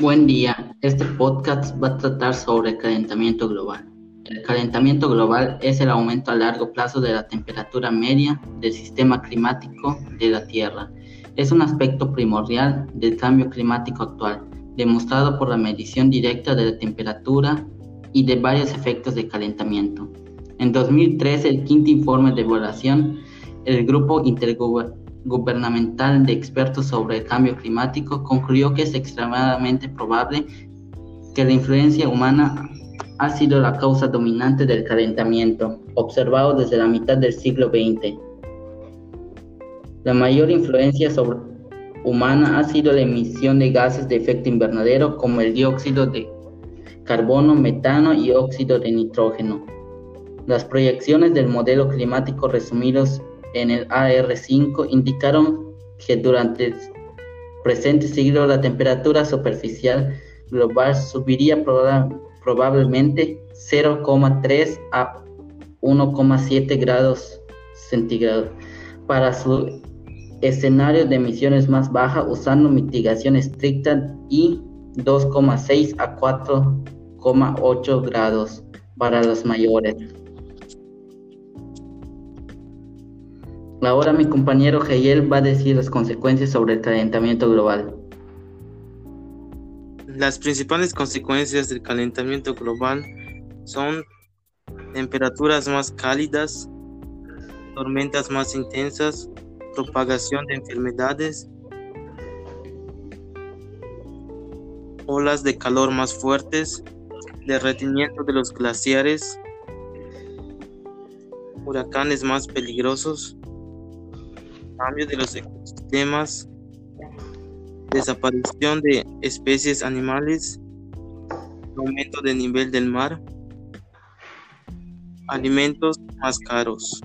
Buen día. Este podcast va a tratar sobre el calentamiento global. El calentamiento global es el aumento a largo plazo de la temperatura media del sistema climático de la Tierra. Es un aspecto primordial del cambio climático actual, demostrado por la medición directa de la temperatura y de varios efectos de calentamiento. En 2013, el quinto informe de evaluación, el Grupo Intergubernamental gubernamental de expertos sobre el cambio climático concluyó que es extremadamente probable que la influencia humana ha sido la causa dominante del calentamiento, observado desde la mitad del siglo XX. La mayor influencia sobre humana ha sido la emisión de gases de efecto invernadero como el dióxido de carbono, metano y óxido de nitrógeno. Las proyecciones del modelo climático resumidos en el AR5 indicaron que durante el presente siglo la temperatura superficial global subiría probablemente 0,3 a 1,7 grados centígrados para su escenario de emisiones más baja usando mitigación estricta y 2,6 a 4,8 grados para los mayores. Ahora mi compañero Heyel va a decir las consecuencias sobre el calentamiento global. Las principales consecuencias del calentamiento global son temperaturas más cálidas, tormentas más intensas, propagación de enfermedades, olas de calor más fuertes, derretimiento de los glaciares, huracanes más peligrosos, cambio de los ecosistemas, desaparición de especies animales, aumento del nivel del mar, alimentos más caros.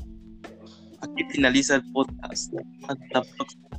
Aquí finaliza el podcast. Hasta la próxima.